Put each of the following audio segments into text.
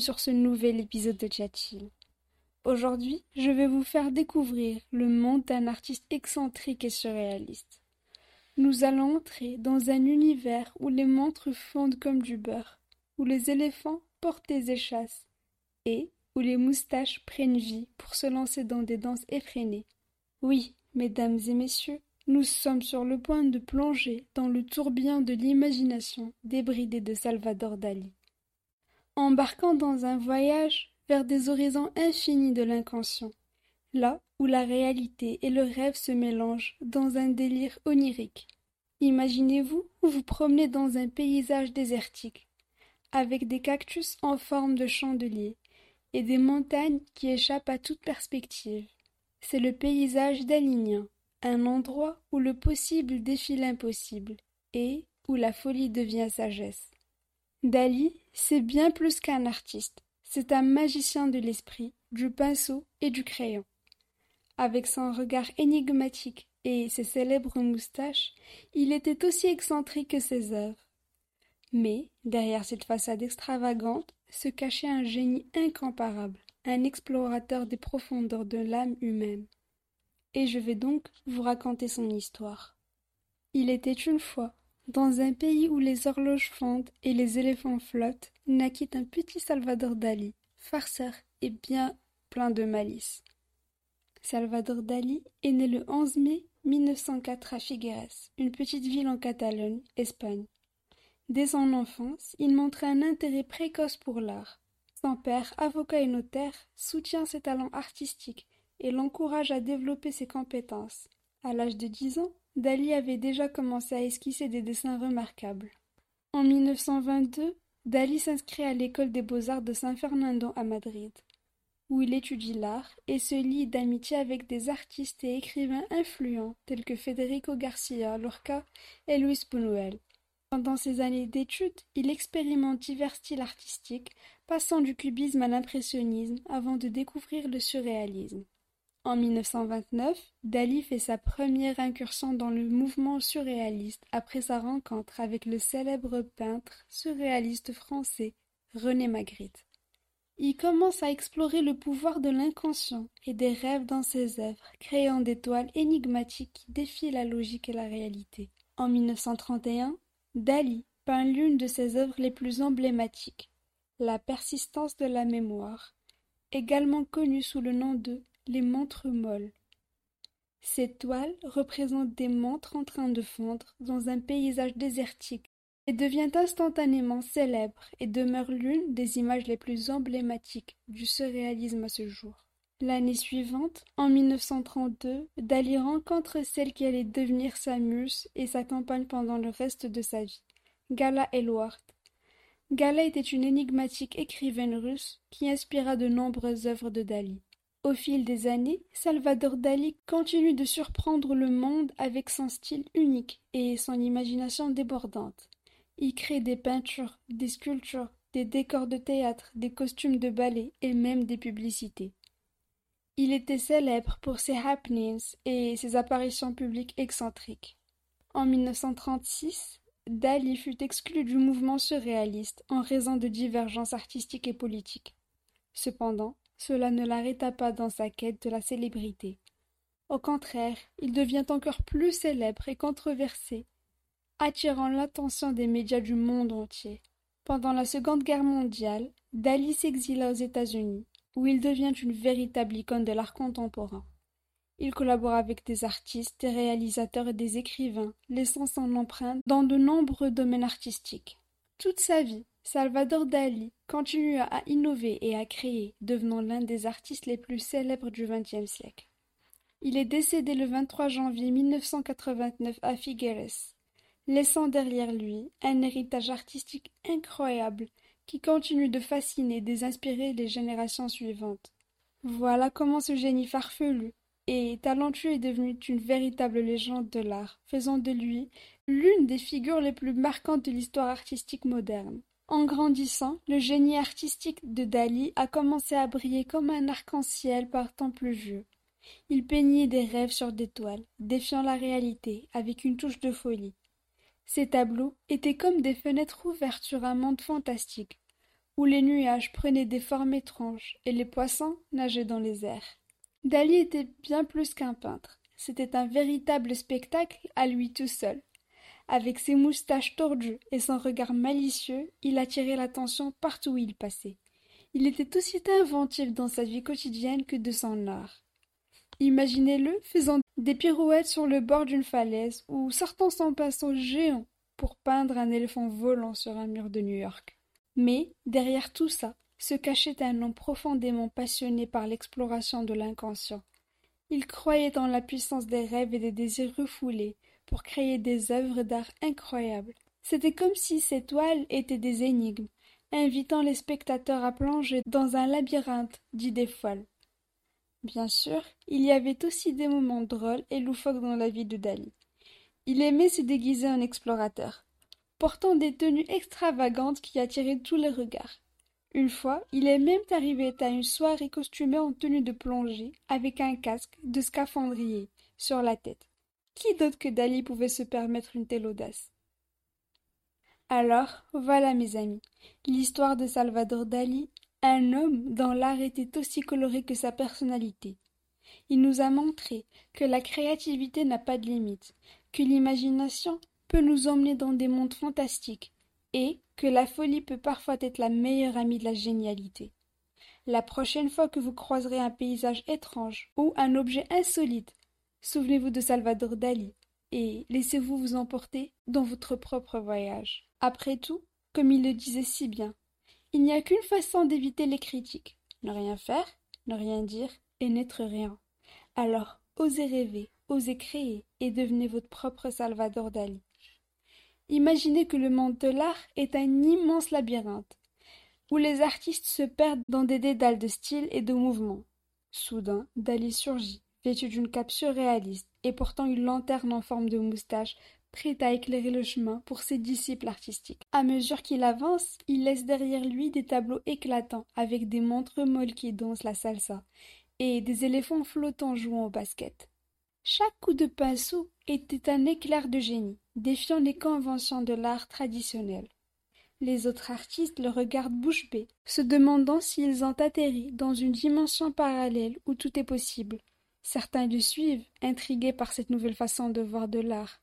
sur ce nouvel épisode de Chill. Aujourd'hui, je vais vous faire découvrir le monde d'un artiste excentrique et surréaliste. Nous allons entrer dans un univers où les montres fondent comme du beurre, où les éléphants portent des échasses, et où les moustaches prennent vie pour se lancer dans des danses effrénées. Oui, mesdames et messieurs, nous sommes sur le point de plonger dans le tourbillon de l'imagination débridée de Salvador Dali embarquant dans un voyage vers des horizons infinis de l'inconscient, là où la réalité et le rêve se mélangent dans un délire onirique. Imaginez-vous vous promenez dans un paysage désertique, avec des cactus en forme de chandelier et des montagnes qui échappent à toute perspective. C'est le paysage d'Alignan, un endroit où le possible défie l'impossible et où la folie devient sagesse. Dali, c'est bien plus qu'un artiste, c'est un magicien de l'esprit, du pinceau et du crayon. Avec son regard énigmatique et ses célèbres moustaches, il était aussi excentrique que ses œuvres. Mais, derrière cette façade extravagante, se cachait un génie incomparable, un explorateur des profondeurs de l'âme humaine. Et je vais donc vous raconter son histoire. Il était une fois, dans un pays où les horloges fondent et les éléphants flottent, naquit un petit Salvador Dali, farceur et bien plein de malice. Salvador Dali est né le 11 mai 1904 à Figueres, une petite ville en Catalogne, Espagne. Dès son enfance, il montrait un intérêt précoce pour l'art. Son père, avocat et notaire, soutient ses talents artistiques et l'encourage à développer ses compétences. À l'âge de dix ans, Dali avait déjà commencé à esquisser des dessins remarquables. En 1922, Dali s'inscrit à l'école des beaux-arts de San Fernando à Madrid, où il étudie l'art et se lie d'amitié avec des artistes et écrivains influents tels que Federico Garcia Lorca et Luis Buñuel. Pendant ses années d'études, il expérimente divers styles artistiques, passant du cubisme à l'impressionnisme avant de découvrir le surréalisme. En 1929, Dali fait sa première incursion dans le mouvement surréaliste après sa rencontre avec le célèbre peintre surréaliste français René Magritte. Il commence à explorer le pouvoir de l'inconscient et des rêves dans ses œuvres, créant des toiles énigmatiques qui défient la logique et la réalité. En 1931, Dali peint l'une de ses œuvres les plus emblématiques, La persistance de la mémoire, également connue sous le nom de les montres molles. Ces toiles représentent des montres en train de fondre dans un paysage désertique et devient instantanément célèbre et demeure l'une des images les plus emblématiques du surréalisme à ce jour. L'année suivante, en 1932, Dali rencontre celle qui allait devenir sa muse et sa compagne pendant le reste de sa vie, Gala Elwart. Gala était une énigmatique écrivaine russe qui inspira de nombreuses œuvres de Dali. Au fil des années, Salvador Dali continue de surprendre le monde avec son style unique et son imagination débordante. Il crée des peintures, des sculptures, des décors de théâtre, des costumes de ballet et même des publicités. Il était célèbre pour ses happenings et ses apparitions publiques excentriques. En 1936, Dali fut exclu du mouvement surréaliste en raison de divergences artistiques et politiques. Cependant, cela ne l'arrêta pas dans sa quête de la célébrité. Au contraire, il devient encore plus célèbre et controversé, attirant l'attention des médias du monde entier. Pendant la Seconde Guerre mondiale, Dali s'exila aux États-Unis, où il devient une véritable icône de l'art contemporain. Il collabore avec des artistes, des réalisateurs et des écrivains, laissant son empreinte dans de nombreux domaines artistiques. Toute sa vie, Salvador Dali continua à innover et à créer, devenant l'un des artistes les plus célèbres du XXe siècle. Il est décédé le 23 janvier 1989 à Figueres, laissant derrière lui un héritage artistique incroyable qui continue de fasciner et d'inspirer les générations suivantes. Voilà comment ce génie farfelu et talentueux est devenu une véritable légende de l'art, faisant de lui l'une des figures les plus marquantes de l'histoire artistique moderne. En grandissant, le génie artistique de Dali a commencé à briller comme un arc-en-ciel par temps pluvieux. Il peignait des rêves sur des toiles, défiant la réalité, avec une touche de folie. Ses tableaux étaient comme des fenêtres ouvertes sur un monde fantastique, où les nuages prenaient des formes étranges et les poissons nageaient dans les airs. Dali était bien plus qu'un peintre. C'était un véritable spectacle à lui tout seul. Avec ses moustaches tordues et son regard malicieux, il attirait l'attention partout où il passait. Il était aussi inventif dans sa vie quotidienne que de son art. Imaginez-le faisant des pirouettes sur le bord d'une falaise ou sortant son pinceau géant pour peindre un éléphant volant sur un mur de New York. Mais, derrière tout ça, se cachait un homme profondément passionné par l'exploration de l'inconscient. Il croyait en la puissance des rêves et des désirs refoulés pour créer des œuvres d'art incroyables. C'était comme si ces toiles étaient des énigmes, invitant les spectateurs à plonger dans un labyrinthe d'idées folles. Bien sûr, il y avait aussi des moments drôles et loufoques dans la vie de Dali. Il aimait se déguiser en explorateur, portant des tenues extravagantes qui attiraient tous les regards. Une fois, il est même arrivé à une soirée costumée en tenue de plongée, avec un casque de scaphandrier sur la tête. Qui d'autre que Dali pouvait se permettre une telle audace? Alors, voilà mes amis, l'histoire de Salvador Dali, un homme dont l'art était aussi coloré que sa personnalité. Il nous a montré que la créativité n'a pas de limite, que l'imagination peut nous emmener dans des mondes fantastiques, et que la folie peut parfois être la meilleure amie de la génialité. La prochaine fois que vous croiserez un paysage étrange ou un objet insolite, souvenez-vous de Salvador Dali et laissez-vous vous emporter dans votre propre voyage. Après tout, comme il le disait si bien, il n'y a qu'une façon d'éviter les critiques ne rien faire, ne rien dire et n'être rien. Alors, osez rêver, osez créer et devenez votre propre Salvador Dali. Imaginez que le monde de l'art est un immense labyrinthe, où les artistes se perdent dans des dédales de style et de mouvements. Soudain, Dali surgit, vêtu d'une cape surréaliste et portant une lanterne en forme de moustache, prête à éclairer le chemin pour ses disciples artistiques. À mesure qu'il avance, il laisse derrière lui des tableaux éclatants avec des montres molles qui dansent la salsa et des éléphants flottants jouant au basket. Chaque coup de pinceau était un éclair de génie, défiant les conventions de l'art traditionnel. Les autres artistes le regardent bouche bée, se demandant s'ils ont atterri dans une dimension parallèle où tout est possible. Certains le suivent, intrigués par cette nouvelle façon de voir de l'art.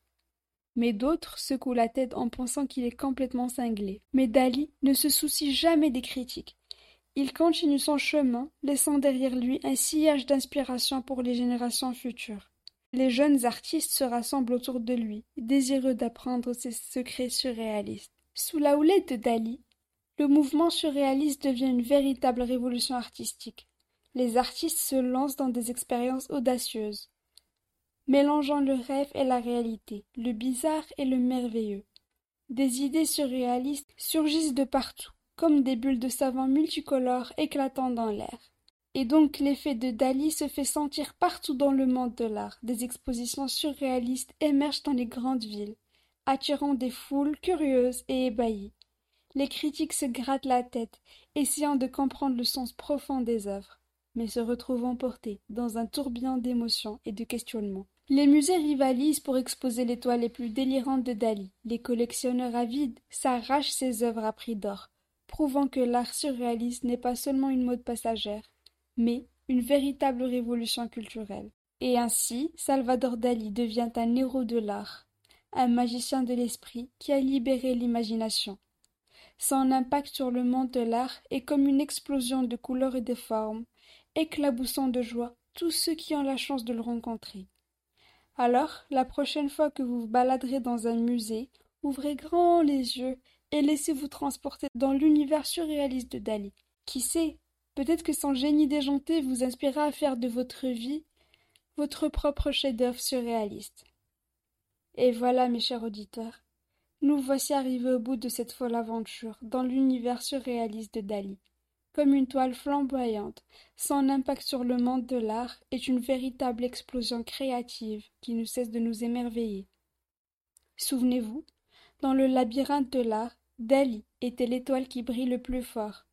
Mais d'autres secouent la tête en pensant qu'il est complètement cinglé. Mais Dali ne se soucie jamais des critiques. Il continue son chemin, laissant derrière lui un sillage d'inspiration pour les générations futures. Les jeunes artistes se rassemblent autour de lui, désireux d'apprendre ses secrets surréalistes. Sous la houlette de Dali, le mouvement surréaliste devient une véritable révolution artistique. Les artistes se lancent dans des expériences audacieuses, mélangeant le rêve et la réalité, le bizarre et le merveilleux. Des idées surréalistes surgissent de partout, comme des bulles de savant multicolores éclatant dans l'air. Et donc l'effet de Dali se fait sentir partout dans le monde de l'art. Des expositions surréalistes émergent dans les grandes villes, attirant des foules curieuses et ébahies. Les critiques se grattent la tête, essayant de comprendre le sens profond des œuvres, mais se retrouvent emportés dans un tourbillon d'émotions et de questionnements. Les musées rivalisent pour exposer les toiles les plus délirantes de Dali. Les collectionneurs avides s'arrachent ses œuvres à prix d'or, prouvant que l'art surréaliste n'est pas seulement une mode passagère, mais une véritable révolution culturelle. Et ainsi, Salvador Dali devient un héros de l'art, un magicien de l'esprit qui a libéré l'imagination. Son impact sur le monde de l'art est comme une explosion de couleurs et de formes, éclaboussant de joie tous ceux qui ont la chance de le rencontrer. Alors, la prochaine fois que vous vous baladerez dans un musée, ouvrez grand les yeux et laissez-vous transporter dans l'univers surréaliste de Dali. Qui sait, Peut-être que son génie déjanté vous inspirera à faire de votre vie votre propre chef-d'œuvre surréaliste. Et voilà, mes chers auditeurs, nous voici arrivés au bout de cette folle aventure dans l'univers surréaliste de Dali. Comme une toile flamboyante, son impact sur le monde de l'art est une véritable explosion créative qui ne cesse de nous émerveiller. Souvenez-vous, dans le labyrinthe de l'art, Dali était l'étoile qui brille le plus fort,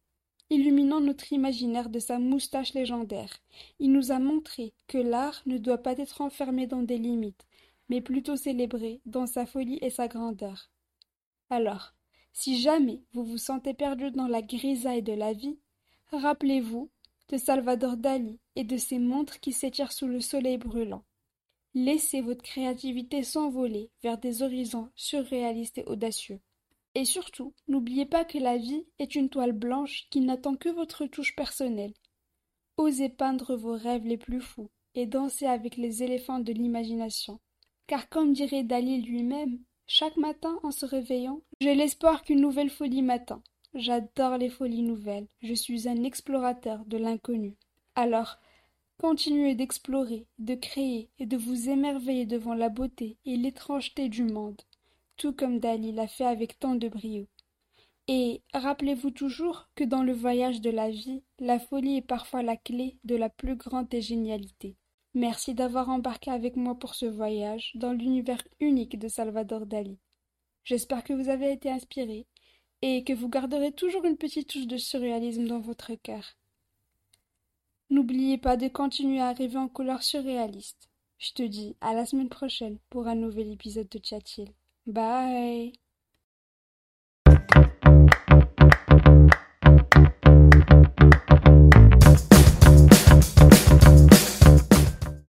illuminant notre imaginaire de sa moustache légendaire. Il nous a montré que l'art ne doit pas être enfermé dans des limites, mais plutôt célébré dans sa folie et sa grandeur. Alors, Si jamais vous vous sentez perdu dans la grisaille de la vie, rappelez-vous de Salvador Dali et de ses montres qui s'étirent sous le soleil brûlant. Laissez votre créativité s'envoler vers des horizons surréalistes et audacieux. Et surtout, n'oubliez pas que la vie est une toile blanche qui n'attend que votre touche personnelle. Osez peindre vos rêves les plus fous et danser avec les éléphants de l'imagination. Car comme dirait Dali lui-même, chaque matin en se réveillant, j'ai l'espoir qu'une nouvelle folie m'attend. J'adore les folies nouvelles, je suis un explorateur de l'inconnu. Alors, continuez d'explorer, de créer et de vous émerveiller devant la beauté et l'étrangeté du monde tout comme Dali l'a fait avec tant de brio. Et rappelez-vous toujours que dans le voyage de la vie, la folie est parfois la clé de la plus grande des génialités. Merci d'avoir embarqué avec moi pour ce voyage dans l'univers unique de Salvador Dali. J'espère que vous avez été inspiré et que vous garderez toujours une petite touche de surréalisme dans votre cœur. N'oubliez pas de continuer à rêver en couleurs surréalistes. Je te dis à la semaine prochaine pour un nouvel épisode de Chat Bye.